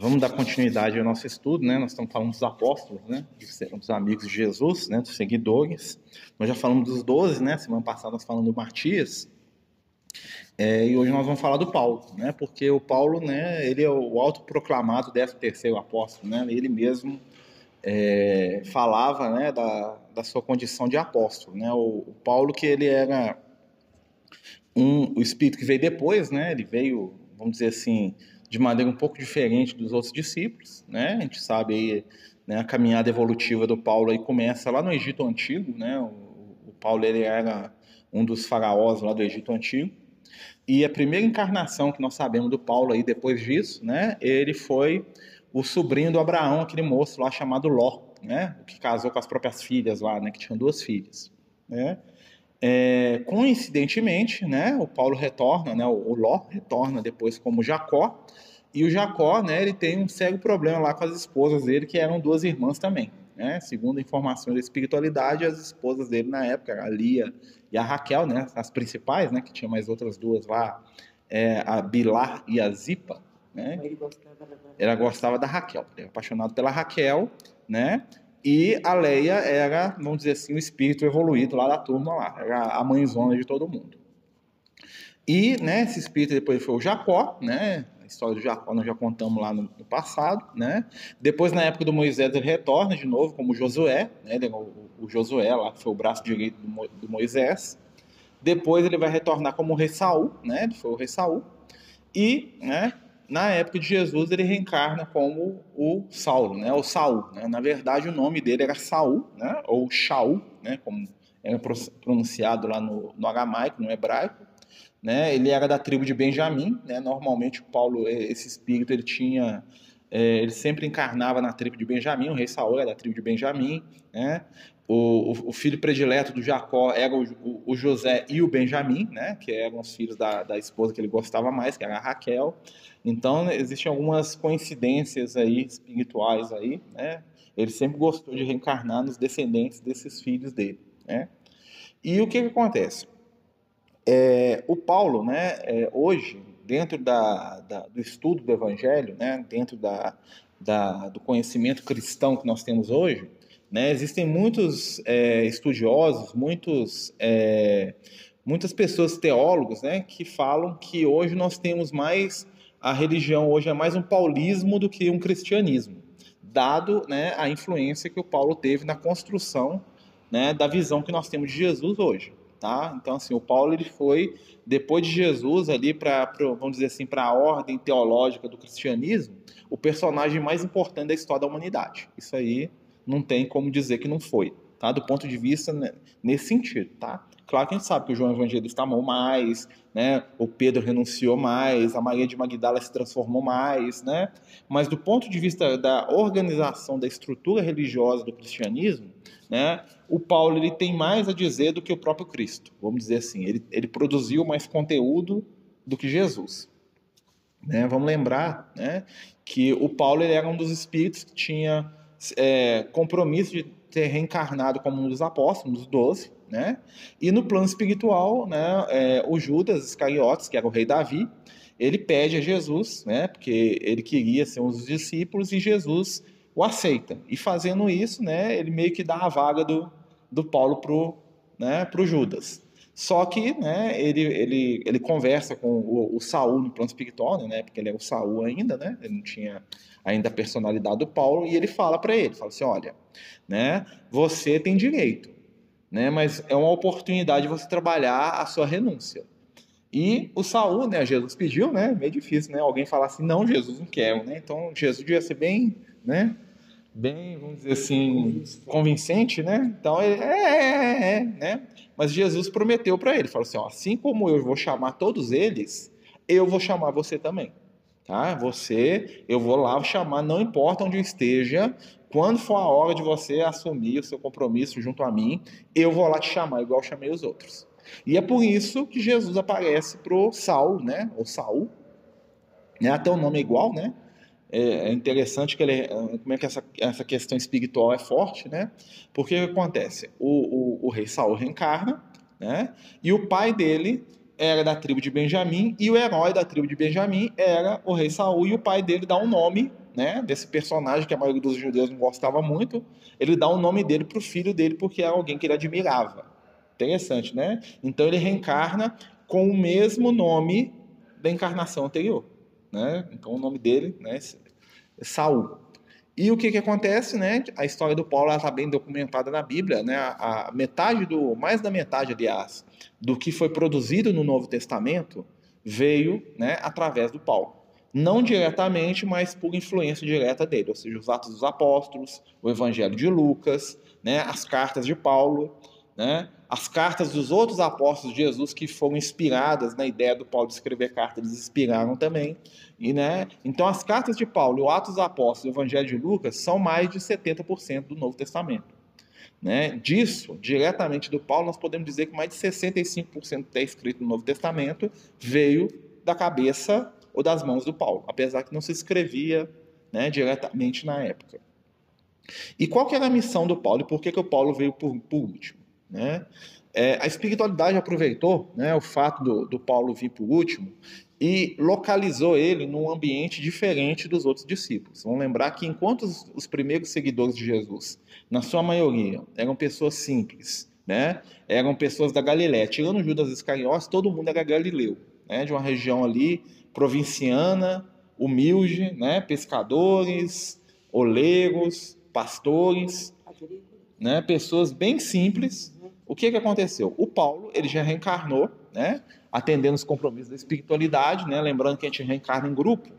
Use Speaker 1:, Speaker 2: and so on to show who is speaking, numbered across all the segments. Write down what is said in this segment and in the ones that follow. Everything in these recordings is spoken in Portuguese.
Speaker 1: Vamos dar continuidade ao nosso estudo, né? Nós estamos falando dos apóstolos, né? Dos amigos de Jesus, né? Dos seguidores. Nós já falamos dos doze, né? Semana passada nós falamos do Matias. É, e hoje nós vamos falar do Paulo, né? Porque o Paulo, né? Ele é o autoproclamado décimo terceiro apóstolo, né? Ele mesmo é, falava, né? Da, da sua condição de apóstolo, né? O, o Paulo que ele era um, o espírito que veio depois, né? Ele veio, vamos dizer assim, de maneira um pouco diferente dos outros discípulos, né? A gente sabe aí, né, a caminhada evolutiva do Paulo aí começa lá no Egito Antigo, né? O, o Paulo ele era um dos faraós lá do Egito Antigo. E a primeira encarnação que nós sabemos do Paulo aí depois disso, né? Ele foi o sobrinho do Abraão, aquele moço lá chamado Ló, né? Que casou com as próprias filhas lá, né? Que tinham duas filhas, né? É, coincidentemente, né, o Paulo retorna, né, o Ló retorna depois como Jacó, e o Jacó, né, ele tem um sério problema lá com as esposas dele, que eram duas irmãs também. Né? Segundo informações da espiritualidade, as esposas dele na época, a Lia e a Raquel, né, as principais, né, que tinha mais outras duas lá, é, a Bilar e a Zipa, né? Ele gostava da... Ela gostava da Raquel, ele era apaixonado pela Raquel, né? E a Leia era, vamos dizer assim, o espírito evoluído lá da turma lá, era a mãezona de todo mundo. E, né, esse espírito depois foi o Jacó, né? A história do Jacó nós já contamos lá no, no passado, né? Depois, na época do Moisés, ele retorna de novo como Josué, né? Ele, o, o, Josué lá, que foi o braço direito do, do Moisés. Depois ele vai retornar como o rei Saul, né? Ele foi o rei Saul. E, né, na época de Jesus, ele reencarna como o Saulo, né? O Saul. Né? Na verdade, o nome dele era Saul, né? Ou Shaul, né? Como era pronunciado lá no, no aramaico, no hebraico. Né? Ele era da tribo de Benjamim, né? Normalmente, o Paulo, esse espírito, ele tinha é, ele sempre encarnava na tribo de Benjamim, o rei Saul era da tribo de Benjamim, né? O, o, o filho predileto do Jacó era o, o, José e o Benjamim, né? Que eram os filhos da, da esposa que ele gostava mais, que era a Raquel. Então, existem algumas coincidências aí espirituais aí, né? Ele sempre gostou de reencarnar nos descendentes desses filhos dele, né? E o que, que acontece? É, o Paulo, né, é, hoje, dentro da, da, do estudo do Evangelho, né, dentro da, da, do conhecimento cristão que nós temos hoje, né, existem muitos é, estudiosos, muitos é, muitas pessoas teólogos, né, que falam que hoje nós temos mais a religião hoje é mais um paulismo do que um cristianismo, dado né, a influência que o Paulo teve na construção né, da visão que nós temos de Jesus hoje. Tá? Então, assim, o Paulo ele foi, depois de Jesus, ali para, vamos dizer assim, para a ordem teológica do cristianismo, o personagem mais importante da história da humanidade. Isso aí não tem como dizer que não foi, tá? Do ponto de vista né, nesse sentido, tá? Claro que a gente sabe que o João Evangelista amou mais, né? O Pedro renunciou mais, a Maria de Magdala se transformou mais, né? Mas do ponto de vista da organização da estrutura religiosa do cristianismo, né? O Paulo ele tem mais a dizer do que o próprio Cristo, vamos dizer assim. Ele, ele produziu mais conteúdo do que Jesus. Né? Vamos lembrar, né? Que o Paulo ele era um dos espíritos que tinha é, compromisso de ter reencarnado como um dos apóstolos, um dos doze, né? E no plano espiritual, né, é, o Judas Iscariotes, que era o rei Davi, ele pede a Jesus, né, porque ele queria ser um dos discípulos e Jesus o aceita. E fazendo isso, né, ele meio que dá a vaga do, do Paulo pro, né, pro Judas. Só que, né, ele, ele, ele conversa com o, o Saul no plano espiritual, né, porque ele é o Saul ainda, né, ele não tinha ainda a personalidade do Paulo, e ele fala para ele, fala assim, olha, né, você tem direito, né? Mas é uma oportunidade de você trabalhar a sua renúncia. E o Saul, né? Jesus pediu, né? Meio difícil, né? Alguém falar assim, não, Jesus não quer, né? Então Jesus devia ser bem, né? Bem, vamos dizer assim, convincente, né? Então ele é, é, é, é né? Mas Jesus prometeu para ele, falou assim, ó, assim como eu vou chamar todos eles, eu vou chamar você também. Tá? Você, eu vou lá chamar, não importa onde eu esteja, quando for a hora de você assumir o seu compromisso junto a mim, eu vou lá te chamar, igual chamei os outros. E é por isso que Jesus aparece pro Saul, né? Ou Saul, né? Até o nome é igual, né? É, é interessante que ele, como é que essa, essa questão espiritual é forte, né? Porque o que acontece? O, o, o rei Saul reencarna, né? E o pai dele era da tribo de Benjamim e o herói da tribo de Benjamim era o rei Saul e o pai dele dá um nome né, desse personagem que a maioria dos judeus não gostava muito, ele dá o nome dele para o filho dele porque era alguém que ele admirava. Interessante, né? Então ele reencarna com o mesmo nome da encarnação anterior, né? Então o nome dele, né, é Saul. E o que, que acontece, né? A história do Paulo está bem documentada na Bíblia, né? A, metade do, mais da metade, aliás, do que foi produzido no Novo Testamento veio, né, através do Paulo. Não diretamente, mas por influência direta dele, ou seja, os Atos dos Apóstolos, o Evangelho de Lucas, né, as cartas de Paulo, né, as cartas dos outros apóstolos de Jesus que foram inspiradas na ideia do Paulo de escrever cartas, eles inspiraram também. E, né, então, as cartas de Paulo, o Atos dos Apóstolos e o Evangelho de Lucas são mais de 70% do Novo Testamento. Né? Disso, diretamente do Paulo, nós podemos dizer que mais de 65% que é escrito no Novo Testamento veio da cabeça ou das mãos do Paulo, apesar que não se escrevia né, diretamente na época. E qual que era a missão do Paulo e por que, que o Paulo veio por, por último? Né? É, a espiritualidade aproveitou né, o fato do, do Paulo vir por último e localizou ele num ambiente diferente dos outros discípulos. Vamos lembrar que enquanto os, os primeiros seguidores de Jesus, na sua maioria, eram pessoas simples, né? eram pessoas da Galiléia, tirando Judas Iscariotes, todo mundo era galileu, né? de uma região ali provinciana, humilde, né? pescadores, oleiros, pastores, né? pessoas bem simples. O que, que aconteceu? O Paulo ele já reencarnou, né? atendendo os compromissos da espiritualidade, né? lembrando que a gente reencarna em grupo.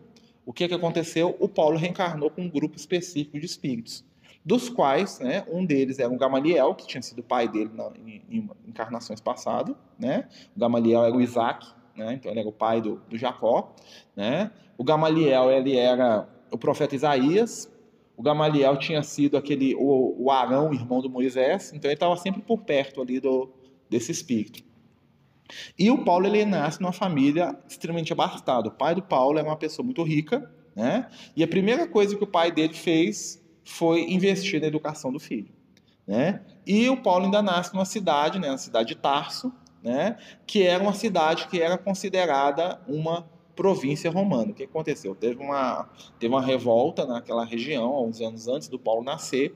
Speaker 1: O que, que aconteceu? O Paulo reencarnou com um grupo específico de espíritos, dos quais né, um deles era o Gamaliel, que tinha sido pai dele na, em, em, encarnações passadas. Né? O Gamaliel era o Isaac, né? então ele era o pai do, do Jacó. Né? O Gamaliel ele era o profeta Isaías. O Gamaliel tinha sido aquele o, o Arão, irmão do Moisés, então ele estava sempre por perto ali do, desse espírito. E o Paulo ele nasce numa família extremamente abastada. O pai do Paulo é uma pessoa muito rica, né? E a primeira coisa que o pai dele fez foi investir na educação do filho, né? E o Paulo ainda nasce numa cidade, né, na cidade de Tarso, né, que era uma cidade que era considerada uma província romana. O que aconteceu? Teve uma, teve uma revolta naquela região, uns anos antes do Paulo nascer,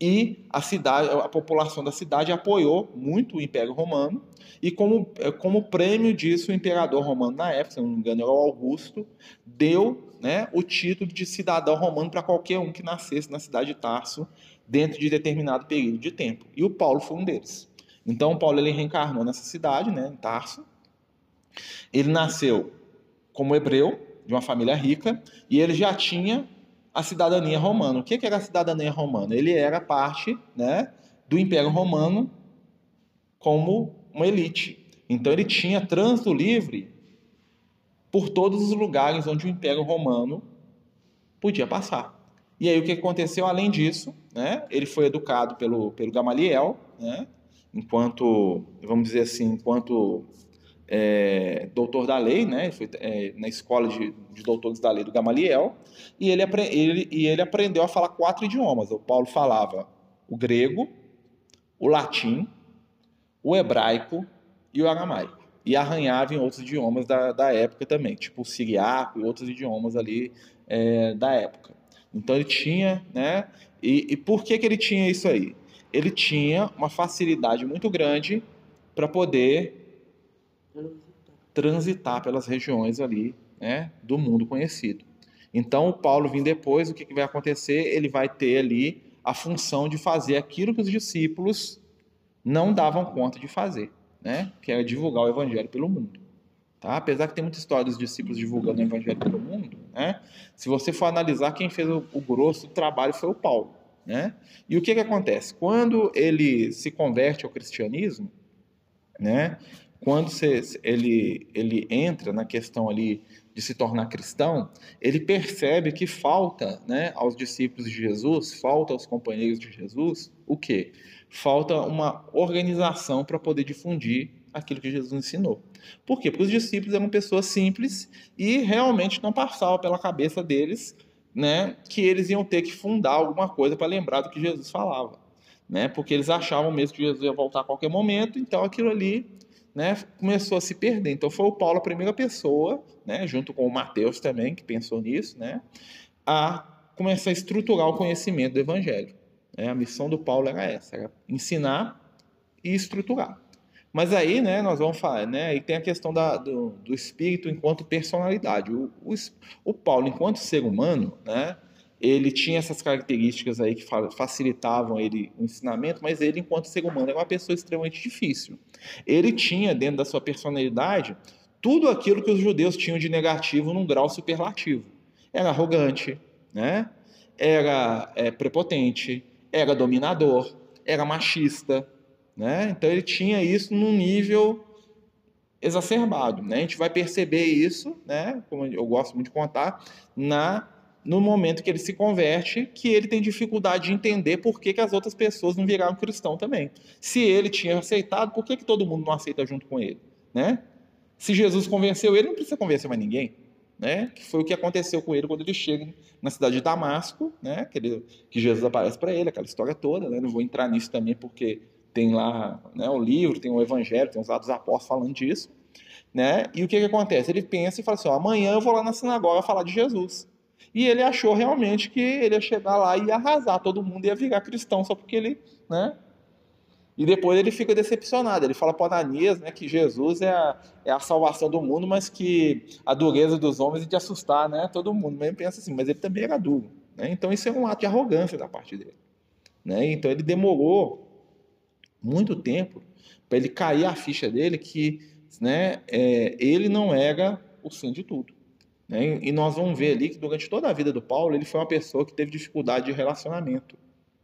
Speaker 1: e a cidade, a população da cidade apoiou muito o Império Romano e como, como prêmio disso o imperador romano na época, se não me engano era o Augusto, deu né, o título de cidadão romano para qualquer um que nascesse na cidade de Tarso dentro de determinado período de tempo. E o Paulo foi um deles. Então Paulo ele reencarnou nessa cidade, né, em Tarso. Ele nasceu como hebreu de uma família rica e ele já tinha a cidadania romana. O que era a cidadania romana? Ele era parte né, do Império Romano como uma elite. Então ele tinha trânsito livre por todos os lugares onde o Império Romano podia passar. E aí o que aconteceu? Além disso, né, ele foi educado pelo, pelo Gamaliel, né, enquanto, vamos dizer assim, enquanto é, doutor da lei, né? Foi é, na escola de, de, doutores da lei do Gamaliel, e ele, ele, e ele aprendeu a falar quatro idiomas. O Paulo falava o grego, o latim, o hebraico e o aramaico. E arranhava em outros idiomas da, da época também, tipo o siriaco e outros idiomas ali é, da época. Então ele tinha, né? E, e por que, que ele tinha isso aí? Ele tinha uma facilidade muito grande para poder transitar pelas regiões ali né, do mundo conhecido. Então, o Paulo vindo depois, o que, que vai acontecer? Ele vai ter ali a função de fazer aquilo que os discípulos não davam conta de fazer, né? que era divulgar o evangelho pelo mundo. Tá? Apesar que tem muita história dos discípulos divulgando o evangelho pelo mundo, né? se você for analisar, quem fez o, o grosso trabalho foi o Paulo. Né? E o que, que acontece? Quando ele se converte ao cristianismo, né, quando ele, ele entra na questão ali de se tornar cristão, ele percebe que falta né, aos discípulos de Jesus, falta aos companheiros de Jesus, o quê? Falta uma organização para poder difundir aquilo que Jesus ensinou. Por quê? Porque os discípulos eram pessoas simples e realmente não passava pela cabeça deles né, que eles iam ter que fundar alguma coisa para lembrar do que Jesus falava. Né, porque eles achavam mesmo que Jesus ia voltar a qualquer momento, então aquilo ali né, começou a se perder. Então foi o Paulo a primeira pessoa, né, junto com o Mateus também, que pensou nisso, né, a começar a estruturar o conhecimento do Evangelho. É, a missão do Paulo era essa, era ensinar e estruturar. Mas aí, né, nós vamos falar, né, e tem a questão da, do, do espírito enquanto personalidade. O, o, o, Paulo, enquanto ser humano, né, ele tinha essas características aí que facilitavam ele o ensinamento, mas ele, enquanto ser humano, era uma pessoa extremamente difícil. Ele tinha, dentro da sua personalidade, tudo aquilo que os judeus tinham de negativo num grau superlativo. Era arrogante, né? era é, prepotente, era dominador, era machista, né? Então ele tinha isso num nível exacerbado, né? A gente vai perceber isso, né? Como eu gosto muito de contar, na no momento que ele se converte, que ele tem dificuldade de entender por que, que as outras pessoas não viraram cristão também. Se ele tinha aceitado, por que, que todo mundo não aceita junto com ele, né? Se Jesus convenceu ele, não precisa convencer mais ninguém né? Que foi o que aconteceu com ele quando ele chega na cidade de Damasco, né? Que, ele, que Jesus aparece para ele, aquela história toda, né? Não vou entrar nisso também porque tem lá, né? O livro, tem o Evangelho, tem os Atos dos Apóstolos falando disso, né? E o que que acontece? Ele pensa e fala assim: ó, amanhã eu vou lá na sinagoga falar de Jesus. E ele achou realmente que ele ia chegar lá e ia arrasar, todo mundo ia virar cristão só porque ele, né? E depois ele fica decepcionado. Ele fala para Ananias né, que Jesus é a, é a salvação do mundo, mas que a dureza dos homens é de assustar né, todo mundo. Mas ele pensa assim, mas ele também era duro. Né? Então isso é um ato de arrogância da parte dele. Né? Então ele demorou muito tempo para ele cair a ficha dele que né, é, ele não era o fim de tudo. Né? E nós vamos ver ali que durante toda a vida do Paulo ele foi uma pessoa que teve dificuldade de relacionamento.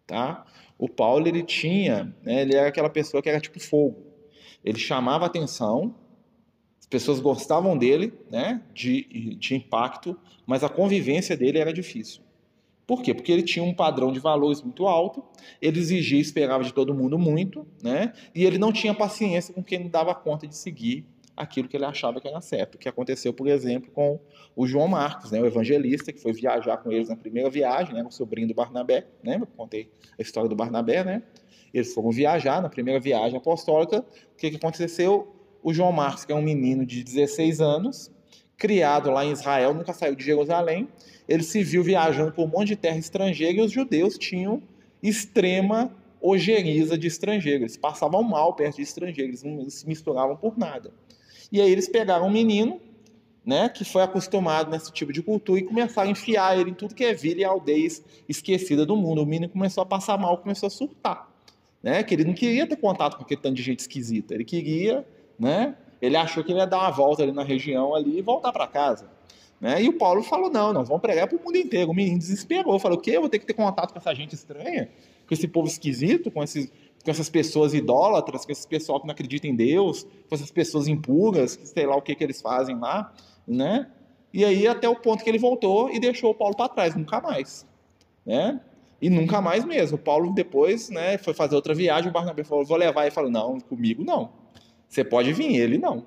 Speaker 1: Tá? O Paulo ele tinha, né, ele era aquela pessoa que era tipo fogo. Ele chamava atenção, as pessoas gostavam dele, né, de, de impacto, mas a convivência dele era difícil. Por quê? Porque ele tinha um padrão de valores muito alto, ele exigia e esperava de todo mundo muito, né? E ele não tinha paciência com quem não dava conta de seguir aquilo que ele achava que era certo. O que aconteceu, por exemplo, com o João Marcos, né, o evangelista, que foi viajar com eles na primeira viagem, né, o sobrinho do Barnabé, né, eu contei a história do Barnabé, né? Eles foram viajar na primeira viagem apostólica. O que, que aconteceu? O João Marcos, que é um menino de 16 anos, criado lá em Israel, nunca saiu de Jerusalém, ele se viu viajando por um monte de terra estrangeira e os judeus tinham extrema ojeriza de estrangeiros. Eles passavam mal perto de estrangeiros, não se misturavam por nada. E aí eles pegaram um menino, né, que foi acostumado nesse tipo de cultura e começaram a enfiar ele em tudo que é vila e aldeia esquecida do mundo. O menino começou a passar mal, começou a surtar, né, que ele não queria ter contato com aquele tanto de gente esquisita. Ele queria, né, ele achou que ele ia dar uma volta ali na região ali e voltar para casa. Né? E o Paulo falou: não, nós vamos pregar para o mundo inteiro. O menino desesperou, falou: o quê? Eu vou ter que ter contato com essa gente estranha, com esse povo esquisito, com esses com essas pessoas idólatras, com esse pessoal que não acredita em Deus, com essas pessoas impuras, que sei lá o que, que eles fazem lá, né? E aí até o ponto que ele voltou e deixou o Paulo para trás, nunca mais, né? E nunca mais mesmo. O Paulo depois, né, foi fazer outra viagem, o Barnabé falou: "Vou levar". Ele falou: "Não, comigo não. Você pode vir, ele não",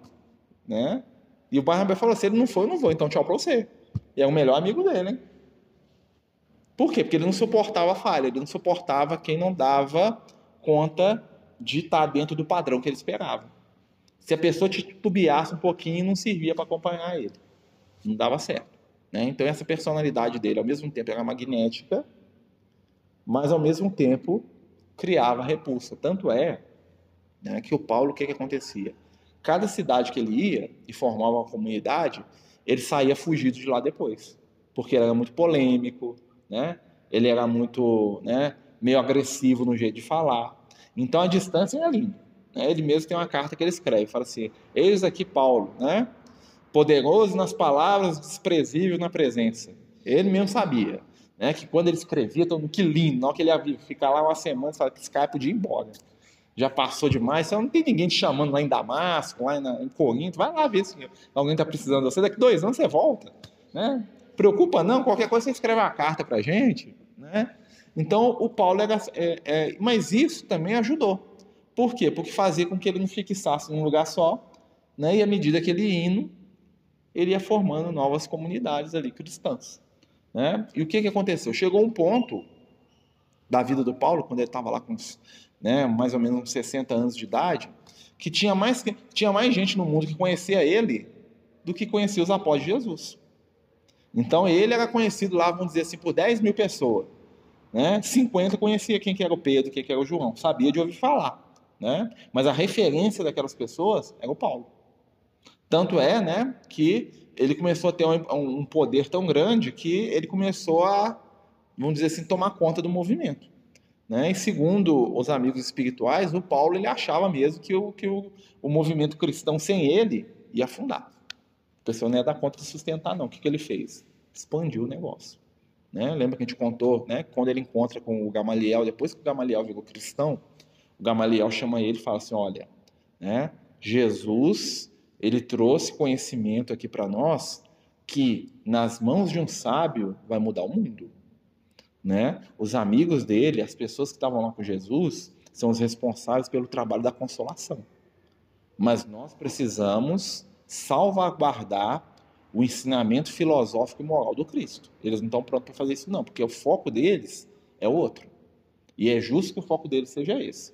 Speaker 1: né? E o Barnabé falou: "Se ele não for, eu não vou, então tchau para você". E é o melhor amigo dele, hein? Por quê? Porque ele não suportava a falha, ele não suportava quem não dava conta de estar dentro do padrão que ele esperava. Se a pessoa titubeasse um pouquinho, não servia para acompanhar ele. Não dava certo. Né? Então, essa personalidade dele, ao mesmo tempo, era magnética, mas, ao mesmo tempo, criava repulsa. Tanto é né, que o Paulo, o que, que acontecia? Cada cidade que ele ia e formava uma comunidade, ele saía fugido de lá depois. Porque ele era muito polêmico, né? ele era muito né, meio agressivo no jeito de falar. Então a distância é linda. Né? Ele mesmo tem uma carta que ele escreve, fala assim: Eis aqui Paulo, né? poderoso nas palavras, desprezível na presença. Ele mesmo sabia né? que quando ele escrevia, todo mundo, que lindo, não que ele ia ficar lá uma semana, fala que esse cara podia ir embora. Já passou demais, você não tem ninguém te chamando lá em Damasco, lá em, Corinto, vai lá ver se alguém está precisando de você. Daqui dois anos você volta. Né? Preocupa não, qualquer coisa você escreve uma carta para gente. Né? Então, o Paulo era. É, é, mas isso também ajudou. Por quê? Porque fazia com que ele não fixasse num lugar só, né? e à medida que ele ia indo, ele ia formando novas comunidades ali cristãs. Né? E o que, que aconteceu? Chegou um ponto da vida do Paulo, quando ele estava lá com né, mais ou menos uns 60 anos de idade, que tinha mais, tinha mais gente no mundo que conhecia ele do que conhecia os apóstolos de Jesus. Então ele era conhecido lá, vamos dizer assim, por 10 mil pessoas. Né? 50 conhecia quem que era o Pedro, quem que era o João, sabia de ouvir falar. Né? Mas a referência daquelas pessoas era o Paulo. Tanto é né, que ele começou a ter um, um poder tão grande que ele começou a, vamos dizer assim, tomar conta do movimento. Né? E segundo os amigos espirituais, o Paulo ele achava mesmo que o, que o, o movimento cristão sem ele ia afundar. A pessoa não ia dar conta de sustentar, não. O que, que ele fez? Expandiu o negócio. Né? Lembra que a gente contou, né? quando ele encontra com o Gamaliel, depois que o Gamaliel virou cristão, o Gamaliel chama ele e fala assim: olha, né? Jesus ele trouxe conhecimento aqui para nós que nas mãos de um sábio vai mudar o mundo. Né? Os amigos dele, as pessoas que estavam lá com Jesus, são os responsáveis pelo trabalho da consolação. Mas nós precisamos salvaguardar o ensinamento filosófico e moral do Cristo. Eles não estão prontos para fazer isso, não, porque o foco deles é outro. E é justo que o foco deles seja esse.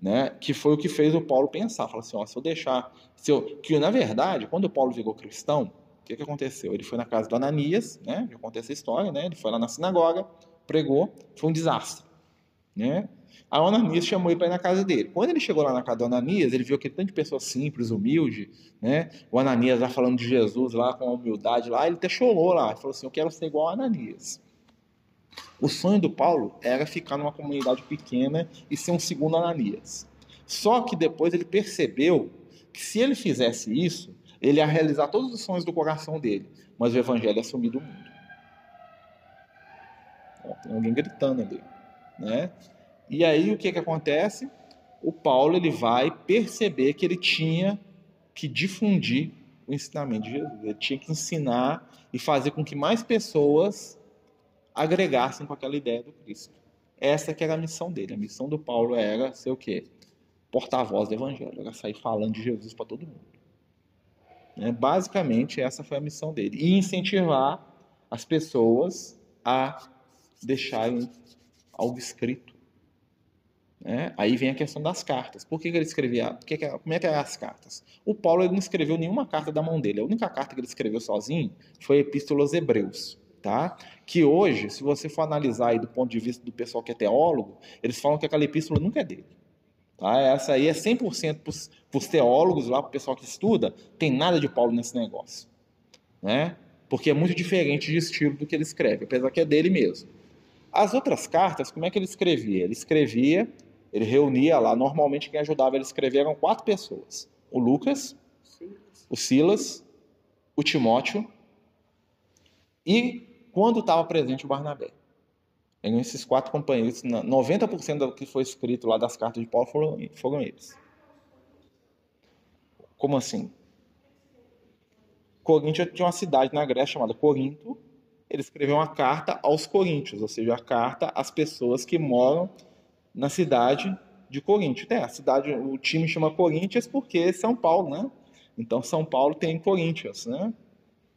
Speaker 1: Né? Que foi o que fez o Paulo pensar. Falar assim: ó, se eu deixar. Se eu... Que na verdade, quando o Paulo virou cristão, o que, que aconteceu? Ele foi na casa do Ananias, né? já contei essa história, né? ele foi lá na sinagoga, pregou, foi um desastre. Né? A Ananias chamou ele para ir na casa dele. Quando ele chegou lá na casa do Ananias, ele viu aquele tanto de pessoa simples, humilde, né? O Ananias lá falando de Jesus lá com humildade lá, ele até chorou lá, ele falou assim: "Eu quero ser igual a Ananias". O sonho do Paulo era ficar numa comunidade pequena e ser um segundo Ananias. Só que depois ele percebeu que se ele fizesse isso, ele ia realizar todos os sonhos do coração dele, mas o evangelho ia sumir do mundo. Tem alguém gritando ali, né? E aí o que, que acontece? O Paulo ele vai perceber que ele tinha que difundir o ensinamento de Jesus. Ele tinha que ensinar e fazer com que mais pessoas agregassem com aquela ideia do Cristo. Essa que era a missão dele. A missão do Paulo era ser o quê? Porta-voz do Evangelho, era sair falando de Jesus para todo mundo. Né? Basicamente, essa foi a missão dele. E incentivar as pessoas a deixarem algo escrito né? Aí vem a questão das cartas. Por que, que ele escrevia? Que que, como é que eram as cartas? O Paulo ele não escreveu nenhuma carta da mão dele. A única carta que ele escreveu sozinho foi Epístola aos Hebreus. Tá? Que hoje, se você for analisar aí do ponto de vista do pessoal que é teólogo, eles falam que aquela epístola nunca é dele. Tá? Essa aí é 100% para os teólogos lá, para o pessoal que estuda, tem nada de Paulo nesse negócio. Né? Porque é muito diferente de estilo do que ele escreve, apesar que é dele mesmo. As outras cartas, como é que ele escrevia? Ele escrevia ele reunia lá, normalmente quem ajudava ele a escrever eram quatro pessoas: o Lucas, o Silas, o Timóteo e, quando estava presente, o Barnabé. Eram esses quatro companheiros, 90% do que foi escrito lá das cartas de Paulo foram, foram eles. Como assim? Corinto tinha uma cidade na Grécia chamada Corinto. Ele escreveu uma carta aos coríntios, ou seja, a carta às pessoas que moram na cidade de Corinthians. É, a cidade, o time chama Corinthians porque é São Paulo, né? Então São Paulo tem Corinthians, né?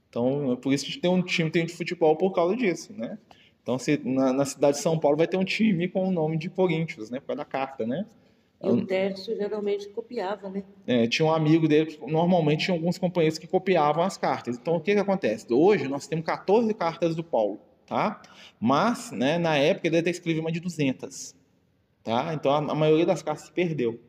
Speaker 1: Então por isso que tem um time tem de futebol por causa disso, né? Então se, na, na, cidade de São Paulo vai ter um time com o nome de Corinthians, né? Por causa da carta, né?
Speaker 2: E o Tércio geralmente copiava, né?
Speaker 1: É, tinha um amigo dele, normalmente tinha alguns companheiros que copiavam as cartas. Então o que que acontece? Hoje nós temos 14 cartas do Paulo, tá? Mas, né, na época ele até escreveu uma de 200. Tá? Então a, a maioria das cartas se perdeu,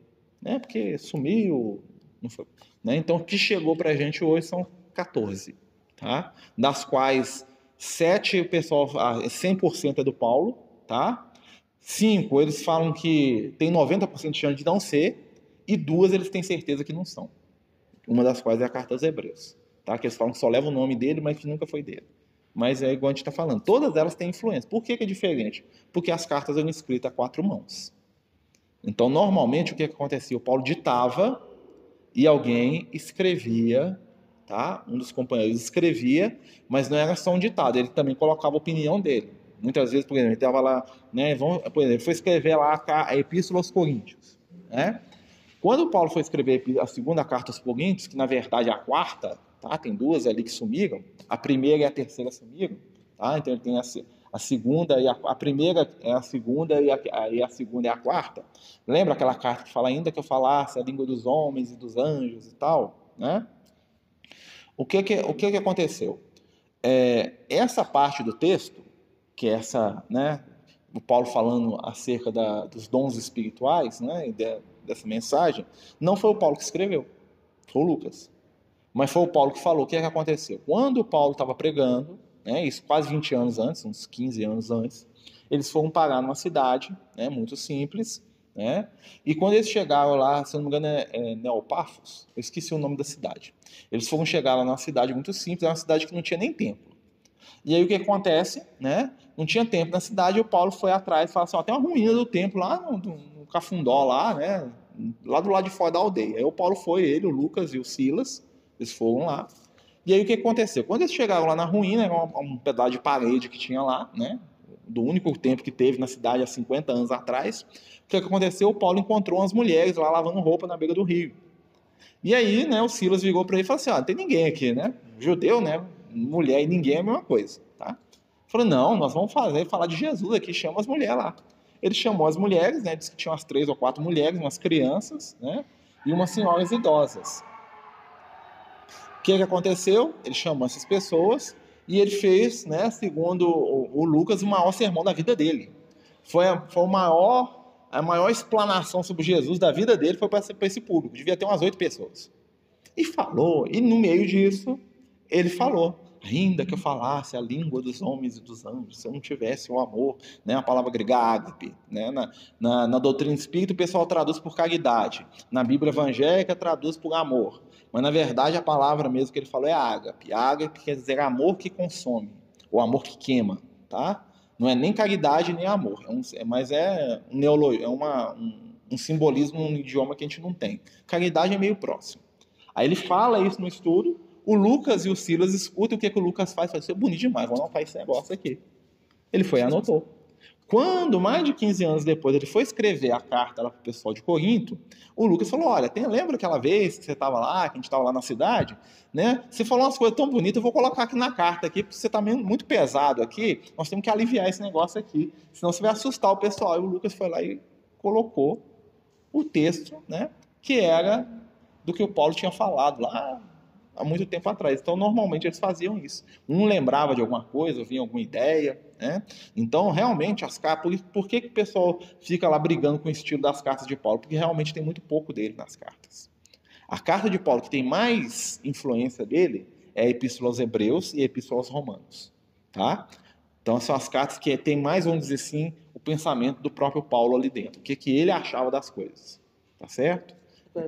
Speaker 1: né? porque sumiu. Não foi, né? Então o que chegou para a gente hoje são 14, tá? das quais 7 o pessoal, 100% é do Paulo, tá? 5 eles falam que tem 90% de chance de não ser, e duas eles têm certeza que não são. Uma das quais é a carta aos Hebreus, tá? que eles falam que só leva o nome dele, mas que nunca foi dele mas é igual a gente está falando, todas elas têm influência. Por que, que, é diferente? Porque as cartas eram escritas a quatro mãos. Então, normalmente, o que, que acontecia? O Paulo ditava e alguém escrevia, tá? Um dos companheiros escrevia, mas não era só um ditado, ele também colocava a opinião dele. Muitas vezes, por exemplo, ele estava lá, né, vamos, por exemplo, foi escrever lá a Epístola aos Coríntios, né? Quando Paulo foi escrever a segunda carta aos Coríntios, que na verdade é a quarta, tá? Tem duas ali que sumiram. A primeira e a terceira sumiram, tá? Então ele tem a, a segunda e a, a, primeira é a segunda e a, a, e a segunda é a quarta. Lembra aquela carta que fala ainda que eu falasse a língua dos homens e dos anjos e tal, né? O que que, o que, que aconteceu? é, essa parte do texto, que é essa, né, o Paulo falando acerca da, dos dons espirituais, né, de, dessa mensagem, não foi o Paulo que escreveu, foi o Lucas. Mas foi o Paulo que falou. O que é que aconteceu? Quando o Paulo estava pregando, né, isso quase 20 anos antes, uns 15 anos antes, eles foram parar numa cidade, né, muito simples, né? E quando eles chegaram lá, se não me engano é, é Neopafos, eu esqueci o nome da cidade. Eles foram chegar lá numa cidade muito simples, era uma cidade que não tinha nem templo. E aí o que acontece, né? Não tinha templo na cidade, e o Paulo foi atrás e falou assim, ó, tem uma ruína do templo lá no, no Cafundó lá, né? Lá do lado de fora da aldeia. Aí o Paulo foi, ele, o Lucas e o Silas, eles foram lá. E aí o que aconteceu? Quando eles chegaram lá na ruína, era um, pedaço de parede que tinha lá, né? Do único templo que teve na cidade há 50 anos atrás. O que aconteceu? O Paulo encontrou umas mulheres lá lavando roupa na beira do rio. E aí, né, o Silas virou para ele e falou assim: ah, tem ninguém aqui, né? Judeu, né? Mulher e ninguém é a mesma coisa, tá? Falou: não, nós vamos fazer, falar de Jesus aqui, chama as mulheres lá. Ele chamou as mulheres, né? Disse que tinha umas três ou quatro mulheres, umas crianças, né? E umas senhoras idosas. O que, que aconteceu? Ele chamou essas pessoas e ele fez, né, segundo o, o Lucas, o maior sermão da vida dele. Foi, a, foi o maior a maior explanação sobre Jesus da vida dele foi para esse público. Devia ter umas oito pessoas. E falou, e no meio disso, ele falou: ainda que eu falasse a língua dos homens e dos anjos, se eu não tivesse o amor, né, a palavra grega ágape, né, na, na, na doutrina espírita o pessoal traduz por caridade, na Bíblia evangélica traduz por amor, mas na verdade a palavra mesmo que ele falou é ágape. Ágape quer dizer amor que consome, ou amor que queima, tá? Não é nem caridade nem amor, é um, é, mas é, um, neolo, é uma, um, um simbolismo, um idioma que a gente não tem. Caridade é meio próximo. Aí ele fala isso no estudo, o Lucas e o Silas escutam o que, que o Lucas faz, fala, isso é bonito demais, vamos anotar esse negócio aqui. Ele foi e anotou. Quando, mais de 15 anos depois, ele foi escrever a carta para o pessoal de Corinto, o Lucas falou: Olha, tem, lembra aquela vez que você estava lá, que a gente estava lá na cidade? Né? Você falou umas coisas tão bonitas, eu vou colocar aqui na carta, aqui, porque você está muito pesado aqui, nós temos que aliviar esse negócio aqui, senão você vai assustar o pessoal. E o Lucas foi lá e colocou o texto, né, que era do que o Paulo tinha falado lá há muito tempo atrás. Então, normalmente eles faziam isso. Um lembrava de alguma coisa, vinha alguma ideia, né? Então, realmente, as cartas. Por, que, que o pessoal fica lá brigando com o estilo das cartas de Paulo? Porque realmente tem muito pouco dele nas cartas. A carta de Paulo que tem mais influência dele é a Epístola aos Hebreus e a Epístola aos Romanos, tá? Então, são as cartas que tem mais, vamos dizer assim, o pensamento do próprio Paulo ali dentro. O que, que ele achava das coisas, tá certo?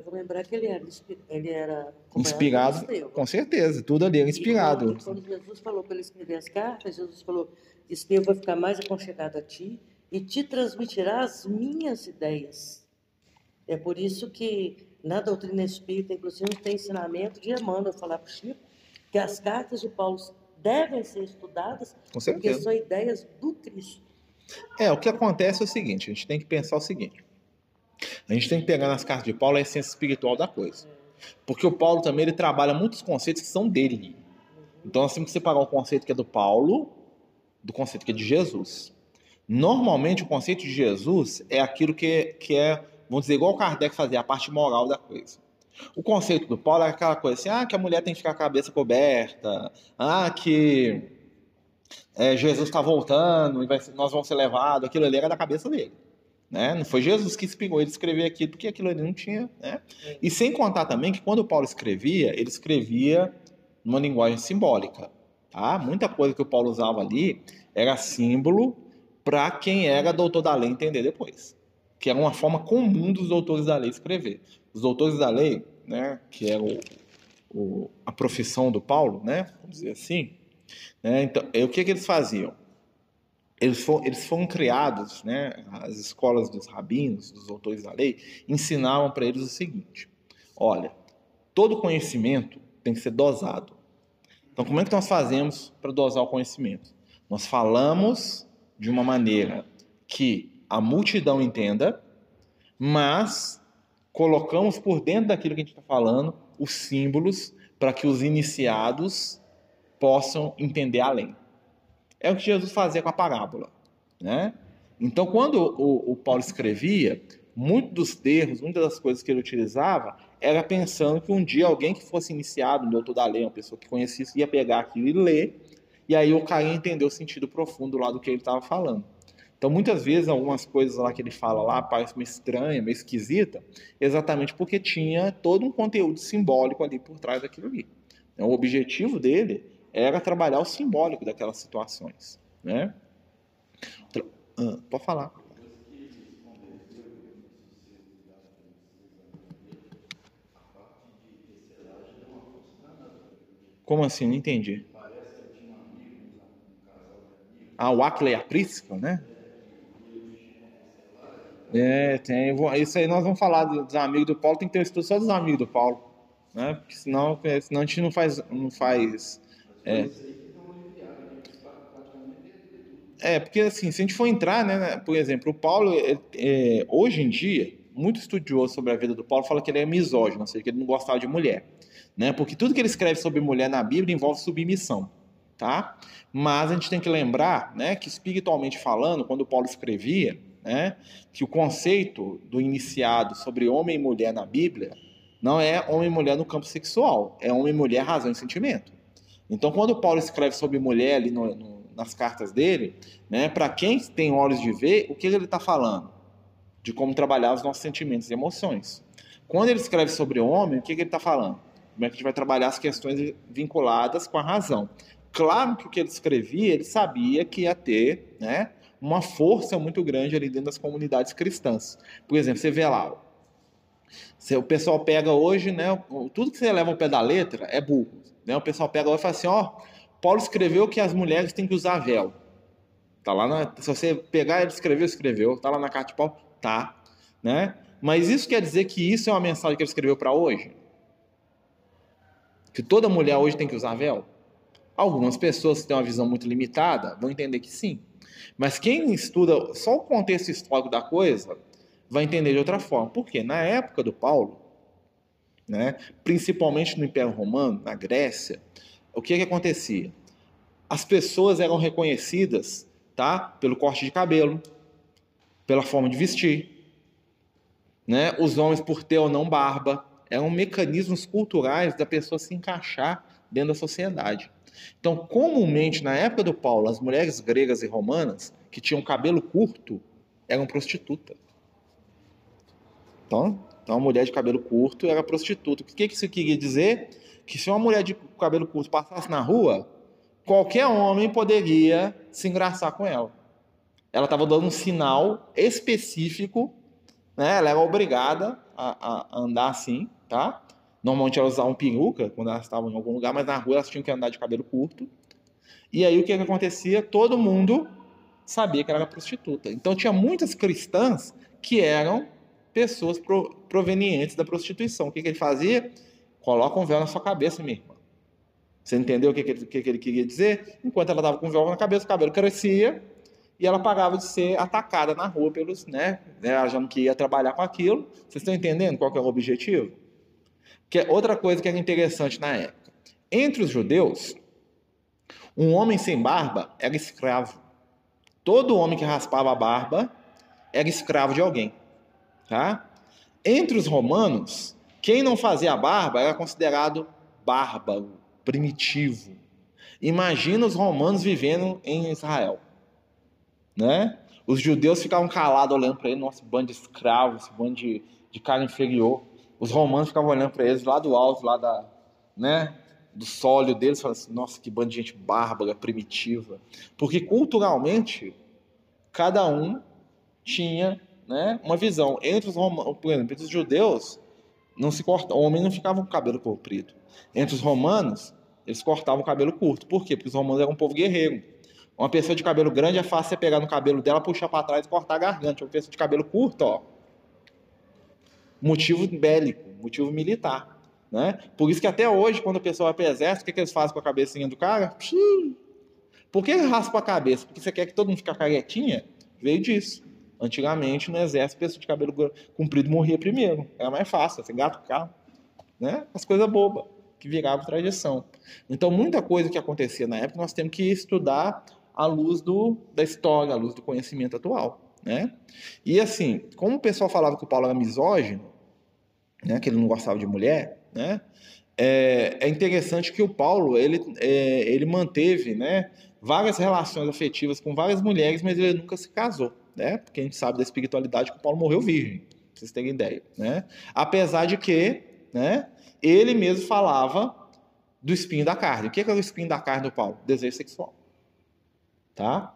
Speaker 2: Vou lembrar que ele era, ele era
Speaker 1: inspirado, com certeza, tudo ali era inspirado.
Speaker 2: E quando Jesus falou para ele escrever as cartas, Jesus falou: Estevão vai ficar mais aconchegado a ti e te transmitirá as minhas ideias. É por isso que na doutrina espírita, inclusive, tem ensinamento de Emmanuel falar para o Chico que as cartas de Paulo devem ser estudadas porque são ideias do Cristo.
Speaker 1: É, o que acontece é o seguinte: a gente tem que pensar o seguinte a gente tem que pegar nas cartas de Paulo a essência espiritual da coisa. Porque o Paulo também ele trabalha muitos conceitos que são dele. Então nós temos que separar o conceito que é do Paulo do conceito que é de Jesus. Normalmente o conceito de Jesus é aquilo que, que é, vamos dizer, igual o Kardec fazia, a parte moral da coisa. O conceito do Paulo é aquela coisa assim, ah, que a mulher tem que ficar com a cabeça coberta, ah, que é, Jesus está voltando e vai, nós vamos ser levados, aquilo ali era da cabeça dele. Né? Não foi Jesus que inspirou ele escrever aquilo, porque aquilo ali não tinha. Né? E sem contar também que quando Paulo escrevia, ele escrevia numa linguagem simbólica. Tá? Muita coisa que o Paulo usava ali era símbolo para quem era doutor da lei entender depois. Que era uma forma comum dos doutores da lei escrever. Os doutores da lei, né, que era o, o, a profissão do Paulo, né, vamos dizer assim, né, então, o que, que eles faziam? Eles foram, eles foram criados, né, as escolas dos rabinos, dos autores da lei, ensinavam para eles o seguinte: olha, todo conhecimento tem que ser dosado. Então, como é que nós fazemos para dosar o conhecimento? Nós falamos de uma maneira que a multidão entenda, mas colocamos por dentro daquilo que a gente está falando os símbolos para que os iniciados possam entender além. É o que Jesus fazia com a parábola. Né? Então, quando o, o Paulo escrevia, muitos dos termos, muitas das coisas que ele utilizava, era pensando que um dia alguém que fosse iniciado no doutor da lei, uma pessoa que conhecesse, ia pegar aquilo e ler, e aí o Caim entendeu o sentido profundo lá do que ele estava falando. Então, muitas vezes, algumas coisas lá que ele fala lá parecem meio estranha, meio esquisita, exatamente porque tinha todo um conteúdo simbólico ali por trás daquilo ali. Então, o objetivo dele era trabalhar o simbólico daquelas situações. Né? Ah, pode falar. Como assim? Não entendi. Ah, o Ackley e a Prisca, né? É, tem. Isso aí nós vamos falar dos amigos do Paulo, tem que ter um estudo só dos amigos do Paulo. Né? Porque senão, senão a gente não faz. Não faz é. é, porque assim, se a gente for entrar, né, por exemplo, o Paulo, é, é, hoje em dia, muito estudioso sobre a vida do Paulo fala que ele é misógino, ou seja, que ele não gostava de mulher né? Porque tudo que ele escreve sobre mulher na Bíblia envolve submissão, tá? Mas a gente tem que lembrar, né, que espiritualmente falando, quando Paulo escrevia, né, que o conceito do iniciado sobre homem e mulher na Bíblia não é homem e mulher no campo sexual, é homem e mulher razão e sentimento. Então, quando Paulo escreve sobre mulher ali no, no, nas cartas dele, né, para quem tem olhos de ver, o que ele está falando? De como trabalhar os nossos sentimentos e emoções. Quando ele escreve sobre homem, o que, que ele está falando? Como é que a gente vai trabalhar as questões vinculadas com a razão? Claro que o que ele escrevia, ele sabia que ia ter né, uma força muito grande ali dentro das comunidades cristãs. Por exemplo, você vê lá, o pessoal pega hoje, né, tudo que você leva ao pé da letra é burro. Né? O pessoal pega hoje e fala assim, ó, Paulo escreveu que as mulheres têm que usar véu. Tá lá na, se você pegar ele escreveu, escreveu. Tá lá na carta de Paulo, tá, né? Mas isso quer dizer que isso é uma mensagem que ele escreveu para hoje? que toda mulher hoje tem que usar véu? Algumas pessoas que têm uma visão muito limitada vão entender que sim. Mas quem estuda só o contexto histórico da coisa vai entender de outra forma. Porque na época do Paulo, né, principalmente no Império Romano, na Grécia, o que, que acontecia? As pessoas eram reconhecidas tá, pelo corte de cabelo, pela forma de vestir, né, os homens por ter ou não barba, eram mecanismos culturais da pessoa se encaixar dentro da sociedade. Então, comumente, na época do Paulo, as mulheres gregas e romanas que tinham cabelo curto eram prostitutas. Então, então, uma mulher de cabelo curto era prostituta. O que, que isso queria dizer? Que se uma mulher de cabelo curto passasse na rua, qualquer homem poderia se engraçar com ela. Ela estava dando um sinal específico, né? ela era obrigada a, a andar assim, tá? Normalmente elas usavam peruca quando elas estavam em algum lugar, mas na rua elas tinham que andar de cabelo curto. E aí o que, que acontecia? Todo mundo sabia que ela era prostituta. Então tinha muitas cristãs que eram pessoas pro, provenientes da prostituição. O que, que ele fazia? Coloca um véu na sua cabeça, minha irmã. Você entendeu o que, que, ele, que, que ele queria dizer? Enquanto ela estava com o véu na cabeça, o cabelo crescia e ela pagava de ser atacada na rua pelos, né, né achando que ia trabalhar com aquilo. Vocês estão entendendo qual que é o objetivo? Que é outra coisa que era interessante na época. Entre os judeus, um homem sem barba era escravo. Todo homem que raspava a barba era escravo de alguém, tá? Entre os romanos, quem não fazia barba era considerado bárbaro, primitivo. Imagina os romanos vivendo em Israel, né? Os judeus ficavam calados olhando para ele, nosso bando de escravos, bando de, de cara inferior os romanos ficavam olhando para eles lá do alto, lá da, né, do sólio deles, falando assim, nossa, que bando de gente bárbara, primitiva. Porque culturalmente, cada um tinha né, uma visão. Entre os romanos, por exemplo, entre os judeus, não se corta, o homem não ficava com o cabelo comprido. Entre os romanos, eles cortavam o cabelo curto. Por quê? Porque os romanos eram um povo guerreiro. Uma pessoa de cabelo grande é fácil você pegar no cabelo dela, puxar para trás e cortar a garganta. Uma pessoa de cabelo curto, ó, motivo bélico, motivo militar. Né? Por isso que até hoje, quando a pessoa vai para o exército, o que, que eles fazem com a cabecinha do cara? Por que raspa a cabeça? Porque você quer que todo mundo fique caretinha? Veio disso. Antigamente, no exército, pessoa de cabelo comprido morria primeiro. Era mais fácil, você gato carro. Né? As coisas bobas, que viravam tradição. Então, muita coisa que acontecia na época, nós temos que estudar à luz do, da história, à luz do conhecimento atual. Né? E assim, como o pessoal falava que o Paulo era misógino, né, que ele não gostava de mulher, né, é, é interessante que o Paulo ele, é, ele manteve né, várias relações afetivas com várias mulheres, mas ele nunca se casou, né? Porque a gente sabe da espiritualidade que o Paulo morreu virgem, vocês terem ideia, né? Apesar de que, né, ele mesmo falava do espinho da carne. O que é, que é o espinho da carne do Paulo? Desejo sexual. Tá?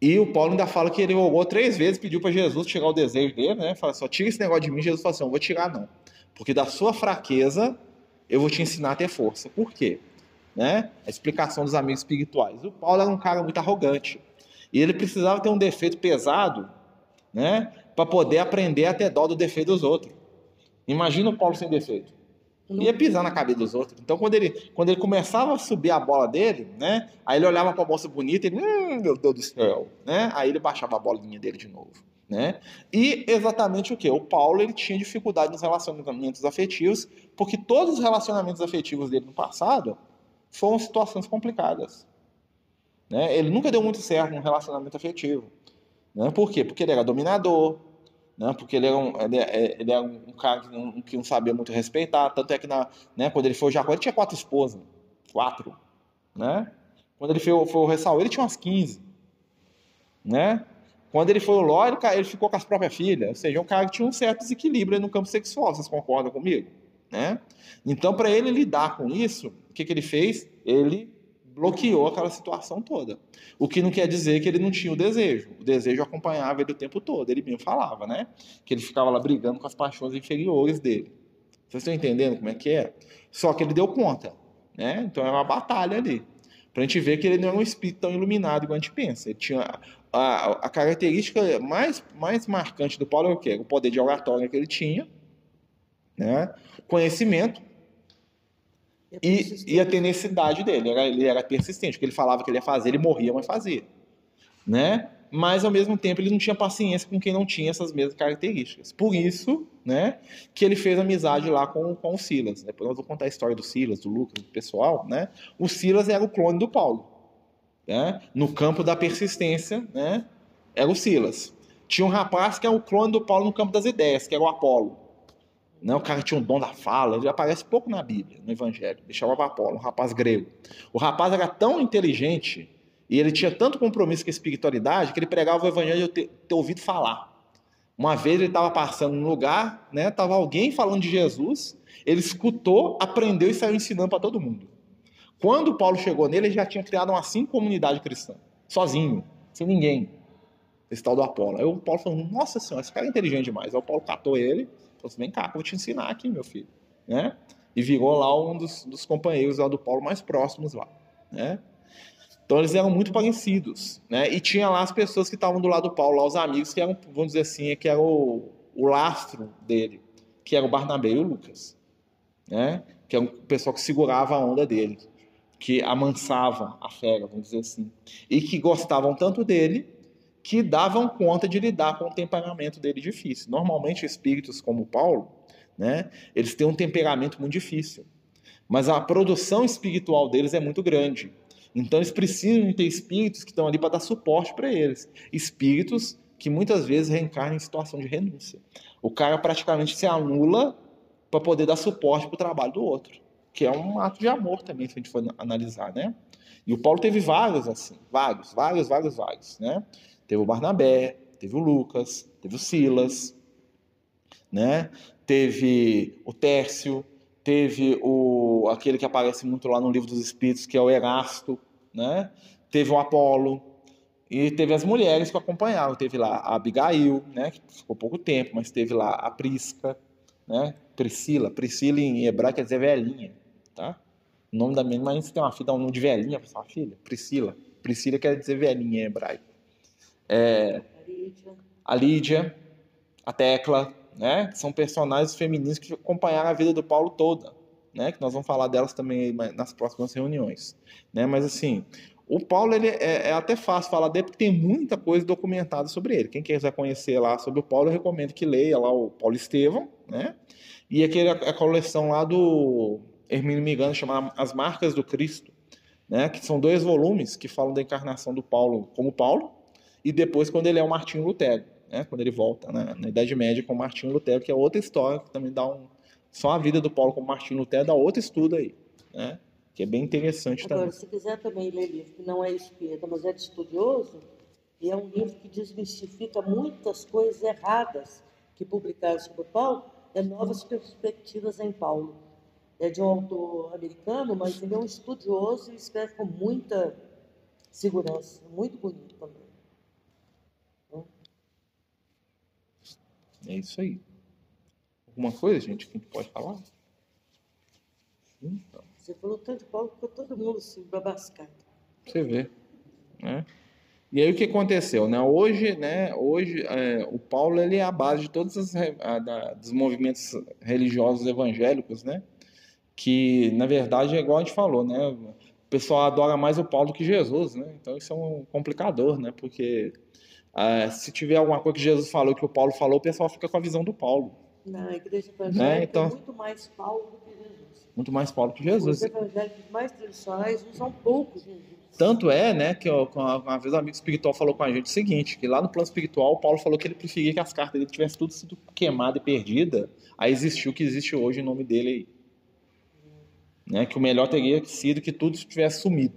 Speaker 1: E o Paulo ainda fala que ele rogou três vezes, pediu para Jesus tirar o desejo dele, né? Fala só, tira esse negócio de mim. Jesus falou assim: não vou tirar, não. Porque da sua fraqueza eu vou te ensinar a ter força. Por quê? Né? A explicação dos amigos espirituais. O Paulo era um cara muito arrogante. E ele precisava ter um defeito pesado, né? Para poder aprender a ter dó do defeito dos outros. Imagina o Paulo sem defeito. Ia pisar na cabeça dos outros. Então, quando ele, quando ele começava a subir a bola dele, né? Aí ele olhava para a moça bonita e ele, hum, meu Deus do céu, né? Aí ele baixava a bolinha dele de novo, né? E exatamente o que? O Paulo ele tinha dificuldade nos relacionamentos afetivos, porque todos os relacionamentos afetivos dele no passado foram situações complicadas. Né? Ele nunca deu muito certo num relacionamento afetivo. Né? Por quê? Porque ele era dominador, né? porque ele era um, ele, é, ele era um cara que não, que não, sabia muito respeitar, tanto é que na, né, quando ele foi o Jacó, ele tinha quatro esposas, quatro, né? Quando ele foi, foi o Ressaú, ele tinha umas 15, né? Quando ele foi o Ló, ele, ele ficou com as próprias filhas, ou seja, um cara que tinha um certo desequilíbrio no campo sexual, vocês concordam comigo? Né? Então, para ele lidar com isso, o que, que ele fez? Ele bloqueou aquela situação toda. O que não quer dizer que ele não tinha o desejo. O desejo acompanhava ele o tempo todo. Ele mesmo falava, né? Que ele ficava lá brigando com as paixões inferiores dele. Vocês estão entendendo como é que é? Só que ele deu conta, né? Então é uma batalha ali. Pra gente ver que ele não é um espírito tão iluminado igual a gente pensa. Ele tinha a, a característica mais, mais marcante do Paulo é o quê? O poder de oratória que ele tinha, né? Conhecimento, e, e, a tenacidade dele, ele era, ele era persistente, o que ele falava que ele ia fazer, ele morria, mas fazia. Né? Mas ao mesmo tempo ele não tinha paciência com quem não tinha essas mesmas características. Por isso, né, que ele fez amizade lá com, com o Silas. Depois nós vamos contar a história do Silas, do Lucas, do pessoal, né? O Silas era o clone do Paulo, né? No campo da persistência, né? Era o Silas. Tinha um rapaz que era o clone do Paulo no campo das ideias, que era o Apolo. Né? O cara tinha um dom da fala, ele aparece pouco na Bíblia, no Evangelho. Ele chamava Apolo, um rapaz grego. O rapaz era tão inteligente e ele tinha tanto compromisso com a espiritualidade que ele pregava o Evangelho de ter, ter ouvido falar. Uma vez ele estava passando num lugar, né? Tava alguém falando de Jesus, ele escutou, aprendeu e saiu ensinando para todo mundo. Quando Paulo chegou nele, ele já tinha criado uma cinco comunidade cristã, sozinho, sem ninguém. Esse tal do Apolo. Aí o Paulo falou: Nossa senhora, esse cara é inteligente demais. Aí o Paulo catou ele, Falou assim, vem cá, vou te ensinar aqui, meu filho. Né? E virou lá um dos, dos companheiros lá do Paulo mais próximos lá. Né? Então eles eram muito parecidos. Né? E tinha lá as pessoas que estavam do lado do Paulo, lá os amigos, que eram, vamos dizer assim, que era o, o lastro dele, que era o Barnabé e o Lucas. Né? Que era o pessoal que segurava a onda dele, que amansava a fera, vamos dizer assim. E que gostavam tanto dele que davam conta de lidar com o temperamento dele difícil. Normalmente, espíritos como Paulo, né, eles têm um temperamento muito difícil, mas a produção espiritual deles é muito grande. Então, eles precisam ter espíritos que estão ali para dar suporte para eles. Espíritos que muitas vezes reencarnam em situação de renúncia. O cara praticamente se anula para poder dar suporte para o trabalho do outro, que é um ato de amor também, se a gente for analisar, né? E o Paulo teve vários assim, vários, vários, vários, vários, né? Teve o Barnabé, teve o Lucas, teve o Silas, né? Teve o Tércio, teve o aquele que aparece muito lá no livro dos Espíritos, que é o Erasto, né? Teve o Apolo e teve as mulheres que acompanharam. Teve lá a Abigail, né? Que ficou pouco tempo, mas teve lá a Prisca, né? Priscila, Priscila em hebraico quer dizer velhinha, tá? O nome da irmã, você tem uma filha, dá um nome de velhinha para sua filha? Priscila. Priscila quer dizer velhinha em hebraico é, a Lídia, a Tecla, né? São personagens femininos que acompanharam a vida do Paulo toda, né? Que nós vamos falar delas também nas próximas reuniões, né? Mas assim, o Paulo ele é, é até fácil falar dele porque tem muita coisa documentada sobre ele. Quem quiser conhecer lá sobre o Paulo, eu recomendo que leia lá o Paulo Estevão, né? E aquele, a coleção lá do Hermínio Migano chamada As Marcas do Cristo, né? Que são dois volumes que falam da encarnação do Paulo como Paulo e depois quando ele é o Martinho Lutero, né? quando ele volta né? na Idade Média com o Martinho Lutero, que é outra história que também dá um, Só a vida do Paulo com Martinho Lutero dá outro estudo aí, né? Que é bem interessante
Speaker 2: Agora,
Speaker 1: também.
Speaker 2: se quiser também ler livro que não é espírita, mas é de estudioso, e é um livro que desmistifica muitas coisas erradas que publicaram sobre Paulo, é Novas Perspectivas em Paulo. É de um autor americano, mas ele é um estudioso e escreve com muita segurança, muito bonito também.
Speaker 1: É isso aí. Alguma coisa, gente, que a gente pode falar? Então,
Speaker 2: Você falou tanto de Paulo, ficou todo mundo assim, babascado.
Speaker 1: você vê, né? E aí o que aconteceu, né? Hoje, né? Hoje é, o Paulo ele é a base de todos os dos movimentos religiosos evangélicos, né? Que na verdade é igual a gente falou, né? O pessoal adora mais o Paulo que Jesus, né? Então isso é um complicador, né? Porque ah, se tiver alguma coisa que Jesus falou que o Paulo falou, o pessoal fica com a visão do Paulo,
Speaker 2: Na igreja evangélica,
Speaker 1: então-
Speaker 2: é muito mais Paulo do que Jesus.
Speaker 1: muito mais Paulo que
Speaker 2: Os
Speaker 1: Jesus.
Speaker 2: evangélicos mais tradicionais usam pouco Jesus.
Speaker 1: Tanto é, né, que uma vez um amigo espiritual falou com a gente o seguinte, que lá no plano espiritual o Paulo falou que ele preferia que as cartas dele tivessem tudo sido queimada e perdida, a existir o que existe hoje em nome dele aí. Né, que o melhor teria sido que tudo tivesse sumido.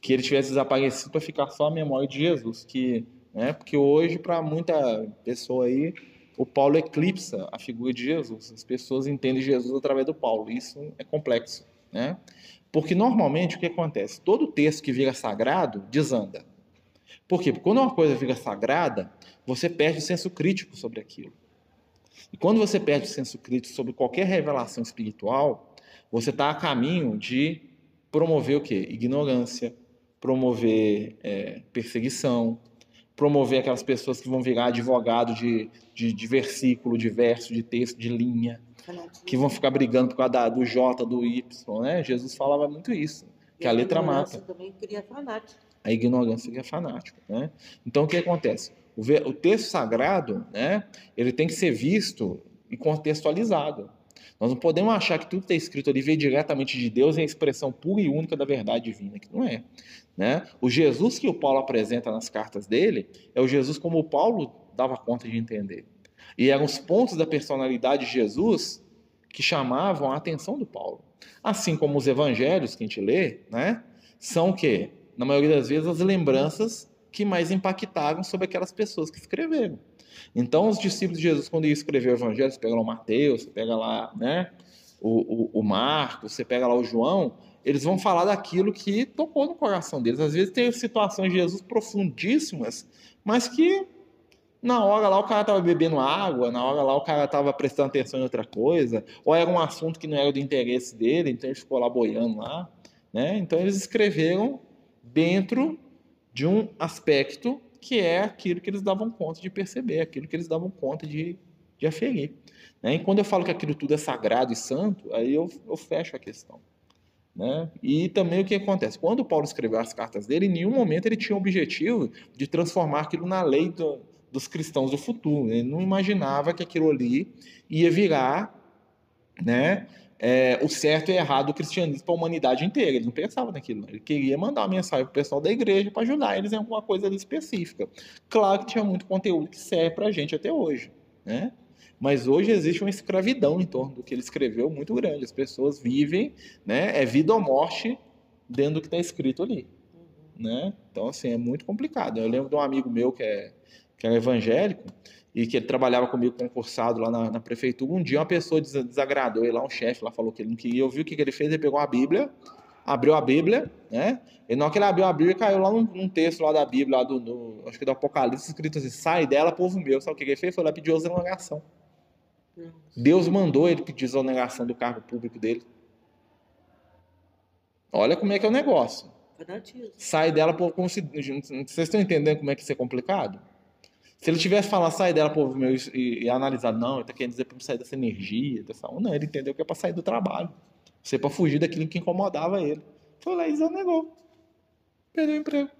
Speaker 1: Que ele tivesse desaparecido para ficar só a memória de Jesus. Que, né, porque hoje, para muita pessoa aí, o Paulo eclipsa a figura de Jesus. As pessoas entendem Jesus através do Paulo. Isso é complexo. Né? Porque normalmente o que acontece? Todo texto que vira sagrado desanda. Por quê? Porque quando uma coisa vira sagrada, você perde o senso crítico sobre aquilo. E quando você perde o senso crítico sobre qualquer revelação espiritual, você está a caminho de promover o quê? Ignorância, promover é, perseguição, promover aquelas pessoas que vão virar advogado de, de, de versículo, de verso, de texto, de linha que vão ficar brigando por causa da- do J, do Y, né? Jesus falava muito isso, que
Speaker 2: E
Speaker 1: a letra
Speaker 2: ignorância
Speaker 1: mata,
Speaker 2: também cria fanático.
Speaker 1: a ignorância é fanático, né? Então o que acontece? O, o texto sagrado, né? Ele tem que ser visto e contextualizado. Nós não podemos achar que tudo que está escrito ali veio diretamente de Deus e é a expressão pura e única da verdade divina, que não é. Né? O Jesus que o Paulo apresenta nas cartas dele é o Jesus como o Paulo dava conta de entender. E eram os pontos da personalidade de Jesus que chamavam a atenção do Paulo. Assim como os evangelhos que a gente lê, né, são o quê? Na maioria das vezes, as lembranças que mais impactaram sobre aquelas pessoas que escreveram. Então, os discípulos de Jesus, quando iam escrever o evangelho, você pega lá o Mateus, você pega lá né, o, o, o Marcos, você pega lá o João, eles vão falar daquilo que tocou no coração deles. Às vezes tem situações de Jesus profundíssimas, mas que na hora lá o cara estava bebendo água, na hora lá o cara estava prestando atenção em outra coisa, ou era um assunto que não era do interesse dele, então ele ficou lá boiando lá. Né? Então eles escreveram dentro de um aspecto que é aquilo que eles davam conta de perceber, aquilo que eles davam conta de, de aferir. Né? E quando eu falo que aquilo tudo é sagrado e santo, aí eu, eu fecho a questão. Né? E também o que acontece? Quando Paulo escreveu as cartas dele, em nenhum momento ele tinha o objetivo de transformar aquilo na lei do, dos cristãos do futuro. Ele não imaginava que aquilo ali ia virar né, é, o certo e errado do cristianismo para a humanidade inteira. Ele não pensava naquilo. Ele queria mandar uma mensagem para o pessoal da igreja para ajudar eles em alguma coisa específica. Claro que tinha muito conteúdo que serve para a gente até hoje. Né? Mas hoje existe uma escravidão em torno do que ele escreveu muito grande. As pessoas vivem, né, é vida ou morte dentro do que está escrito ali. Né? Então, assim, é muito complicado. Eu lembro de um amigo meu que é, que é evangélico e que ele trabalhava comigo concursado lá na, na prefeitura. Um dia uma pessoa des- desagradou ele lá, um chefe lá falou que ele não queria ouvir. O que, que ele fez? Ele pegou a Bíblia, abriu a Bíblia, né? E na hora que ele abriu a Bíblia, caiu lá num, num texto lá da Bíblia, lá do, do- acho que do Apocalipse, escrito assim: sai dela, povo meu. Sabe o que que ele fez? Foi lá pedir exoneração. Deus mandou ele pedir exoneração do cargo público dele. Olha como é que é o negócio. Sai dela, povo, como se. Vocês estão entendendo como é que isso é complicado? Se ele tivesse falado, sai dela, povo meu, e, e analisado, não, ele está querendo dizer para sair dessa energia, dessa. Não, ele entendeu que é para sair do trabalho. Ser para fugir daquilo que incomodava ele. Foi lá e exonerou. Perdeu o emprego.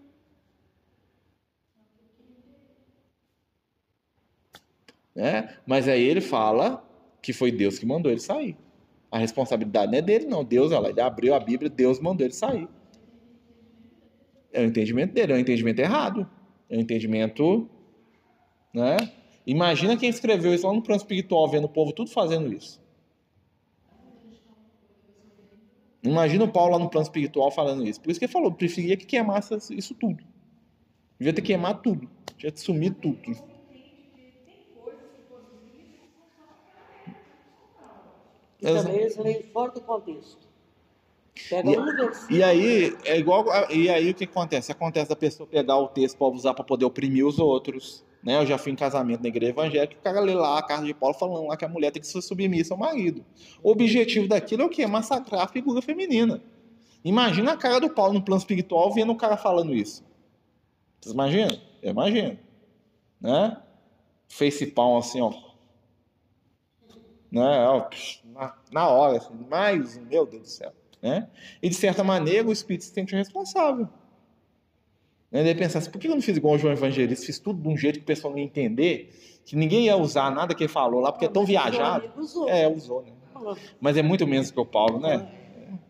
Speaker 1: Né? Mas aí ele fala que foi Deus que mandou ele sair. A responsabilidade não é dele, não. Deus, olha lá, ele abriu a Bíblia, Deus mandou ele sair. É o entendimento dele, é um entendimento errado. É um entendimento. Né? Imagina quem escreveu isso lá no plano espiritual, vendo o povo tudo fazendo isso. Imagina o Paulo lá no plano espiritual falando isso. Por isso que ele falou, preferia que queimasse isso tudo. Devia ter queimado tudo. Tinha que sumir tudo.
Speaker 2: E também eles leem fora do contexto. Pega
Speaker 1: E,
Speaker 2: um
Speaker 1: e aí, é igual. a- E aí o que acontece? Acontece da pessoa pegar o texto para usar para poder oprimir os outros. Né? Eu já fui em casamento na igreja evangélica, o cara lê lá a carta de Paulo falando lá que a mulher tem que ser submissa ao marido. O objetivo daquilo é o quê? Massacrar a figura feminina. Imagina a cara do Paulo no plano espiritual vendo o cara falando isso. Vocês imaginam? Eu imagino. Né? Face palm assim, ó. Né? Na, hora, assim, mais meu Deus do céu. Né? E de certa maneira o Espírito se sente responsável. Né? Ele assim, por que eu não fiz igual o João Evangelista? Fiz tudo de um jeito que o pessoal não ia entender, que ninguém ia usar nada que ele falou lá, porque é tão
Speaker 2: o
Speaker 1: viajado.
Speaker 2: usou.
Speaker 1: É, usou, né? Mas é muito menos que o Paulo, né?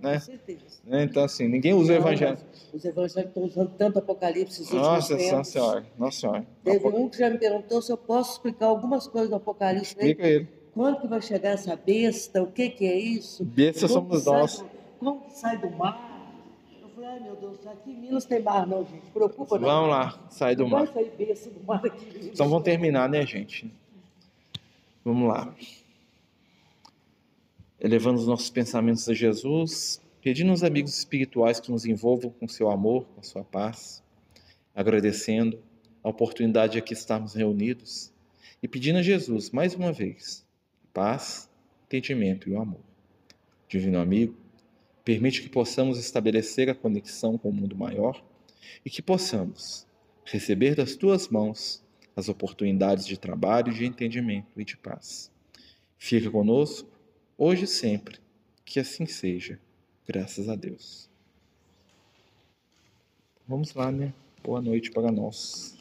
Speaker 2: Com
Speaker 1: né?
Speaker 2: certeza.
Speaker 1: Né? Então, assim, ninguém usa o
Speaker 2: Não,
Speaker 1: Evangelho.
Speaker 2: mas Os evangélicos estão usando tanto Apocalipse
Speaker 1: Nossa
Speaker 2: tempos.
Speaker 1: Senhora, Nossa Senhora.
Speaker 2: Teve um que já me perguntou se eu posso explicar algumas coisas do Apocalipse. né?
Speaker 1: Explica ele.
Speaker 2: Quando que vai chegar essa besta? O que, que é isso?
Speaker 1: Besta somos nós.
Speaker 2: do- Como que sai do mar? Ai meu Deus, aqui em Minas tem mar não, gente. Preocupa não.
Speaker 1: Vamos lá, sai do
Speaker 2: Não
Speaker 1: mar.
Speaker 2: vai sair do mar aqui.
Speaker 1: Então vamos terminar, né, gente? Vamos lá. Elevando os nossos pensamentos a Jesus, pedindo aos amigos espirituais que nos envolvam com seu amor, com sua paz, agradecendo a oportunidade de aqui estarmos reunidos e pedindo a Jesus, mais uma vez, paz, entendimento e o amor. Divino amigo, permite que possamos estabelecer a conexão com o mundo maior e que possamos receber das tuas mãos as oportunidades de trabalho, de entendimento e de paz. Fica conosco, hoje e sempre, que assim seja, graças a Deus. Vamos lá, né? Boa noite para nós.